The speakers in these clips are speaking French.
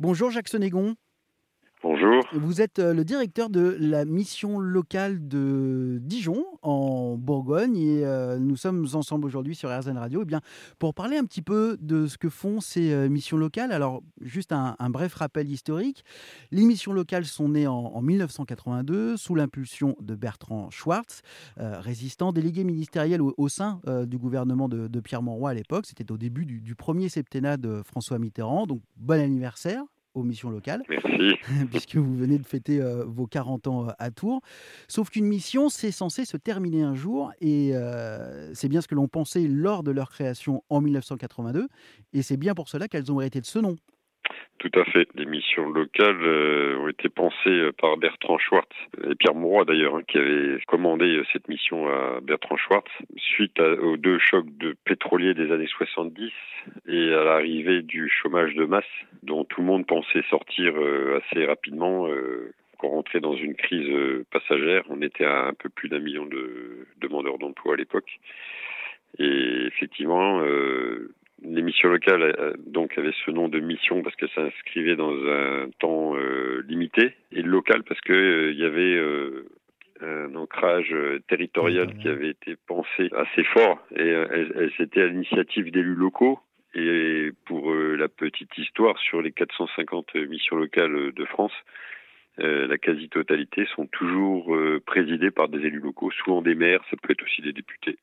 Bonjour Jacques Senégon. Vous êtes euh, le directeur de la mission locale de Dijon, en Bourgogne, et euh, nous sommes ensemble aujourd'hui sur RZN Radio. Et eh bien, pour parler un petit peu de ce que font ces euh, missions locales, alors juste un, bref rappel historique. Les missions locales sont nées en, 1982 sous l'impulsion de Bertrand Schwartz, résistant délégué ministériel au, sein du gouvernement de, Pierre Monroy à l'époque. C'était au début du, du premier septennat de François Mitterrand. Donc, bon anniversaire aux missions locales. Merci. puisque vous venez de fêter euh, vos 40 ans euh, à Tours. Sauf qu'une mission, c'est censé se terminer un jour, et euh, c'est bien ce que l'on pensait lors de leur création en 1982, et c'est bien pour cela qu'elles ont hérité de ce nom. Tout à fait. Les missions locales euh, ont été pensées euh, par Bertrand Schwartz et Pierre Mauroy d'ailleurs, hein, qui avait commandé euh, cette mission à Bertrand Schwartz suite aux deux chocs de pétroliers des années 70 et à l'arrivée du chômage de masse dont tout le monde pensait sortir assez rapidement. qu'on rentrait dans une crise passagère. On était à un peu plus d'un million de demandeurs d'emploi à l'époque. Et effectivement, missions locales euh, donc avaient ce nom de mission parce que ça s'inscrivait dans un temps euh, limité et local parce que euh, il y avait un ancrage territorial qui avait été pensé assez fort et c'était à l'initiative d'élus locaux et pour la petite histoire sur les 450 missions locales de France la quasi-totalité sont toujours présidées par des élus locaux, souvent des maires, ça peut être aussi des députés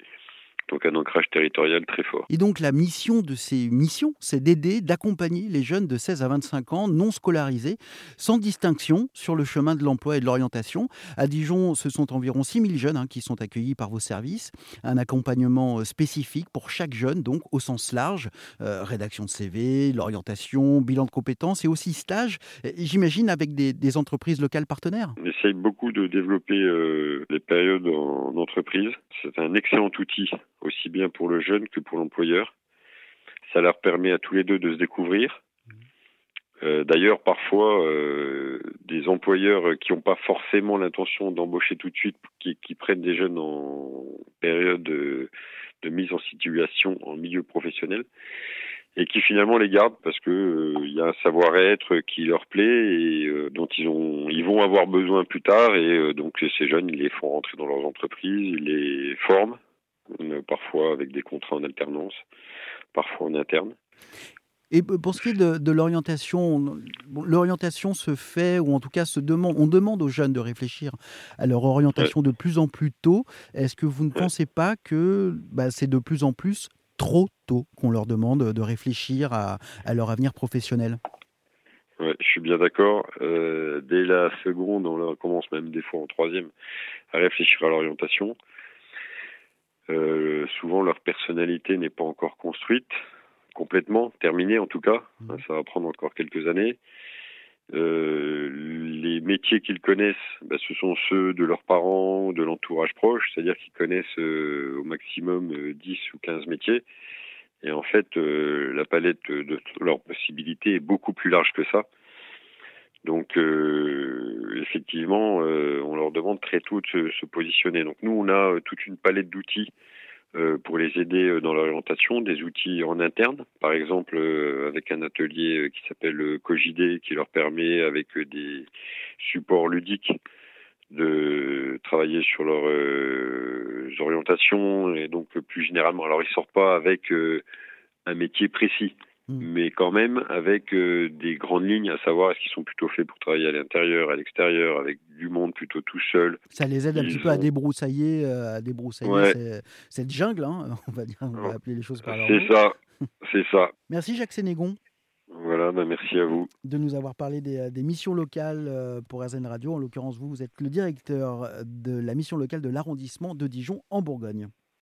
donc un ancrage territorial très fort. Et donc la mission de ces missions, c'est d'aider, d'accompagner les jeunes de 16 à 25 ans non scolarisés, sans distinction, sur le chemin de l'emploi et de l'orientation. À Dijon, ce sont environ 6000 jeunes hein, qui sont accueillis par vos services. Un accompagnement euh, spécifique pour chaque jeune, donc au sens large, euh, rédaction de CV, l'orientation, bilan de compétences et aussi stage, j'imagine avec des, entreprises locales partenaires. On essaye beaucoup de développer euh, les périodes en entreprise. C'est un excellent outil aussi bien pour le jeune que pour l'employeur. Ça leur permet à tous les deux de se découvrir. Euh, d'ailleurs, parfois, euh, des employeurs qui n'ont pas forcément l'intention d'embaucher tout de suite, qui, prennent des jeunes en période de, mise en situation en milieu professionnel, et qui finalement les gardent parce que euh, il y a un savoir-être qui leur plaît et dont ils ont, ils vont avoir besoin plus tard, et donc ces jeunes, ils les font rentrer dans leurs entreprises, ils les forment parfois avec des contrats en alternance, parfois en interne. Et pour ce qui est de, l'orientation, l'orientation se fait, ou en tout cas se demande, on demande aux jeunes de réfléchir à leur orientation de plus en plus tôt. Est-ce que vous ne pensez pas que bah, c'est de plus en plus trop tôt qu'on leur demande de réfléchir à, leur avenir professionnel? Ouais, je suis bien d'accord. Euh, dès la seconde, on commence même des fois en troisième à réfléchir à l'orientation. Euh, souvent, leur personnalité n'est pas encore construite, complètement, terminée en tout cas. Mmh. Ça va prendre encore quelques années. Euh, les métiers qu'ils connaissent, bah, ce sont ceux de leurs parents, de l'entourage proche, c'est-à-dire qu'ils connaissent euh, au maximum 10 ou 15 métiers. Et en fait, la palette de leurs possibilités est beaucoup plus large que ça. Donc, effectivement, on leur demande très tôt de se, positionner. Donc, nous, on a toute une palette d'outils euh, pour les aider euh, dans l'orientation, des outils en interne, par exemple euh, avec un atelier qui s'appelle Cogidé, qui leur permet avec des supports ludiques de travailler sur leurs orientations et donc plus généralement. Alors ils sortent pas avec un métier précis. Hmm. mais quand même avec euh, des grandes lignes, à savoir est-ce qu'ils sont plutôt faits pour travailler à l'intérieur, à l'extérieur, avec du monde plutôt tout seul. Ça les aide un petit peu à débroussailler, euh, à débroussailler cette jungle, hein, on va dire, on va appeler les choses par leur C'est ça, c'est ça. Merci Jacques Sénégon. Voilà, bah, merci à vous. De nous avoir parlé des, des missions locales euh, pour RZN Radio. En l'occurrence, vous, vous êtes le directeur de la mission locale de l'arrondissement de Dijon en Bourgogne.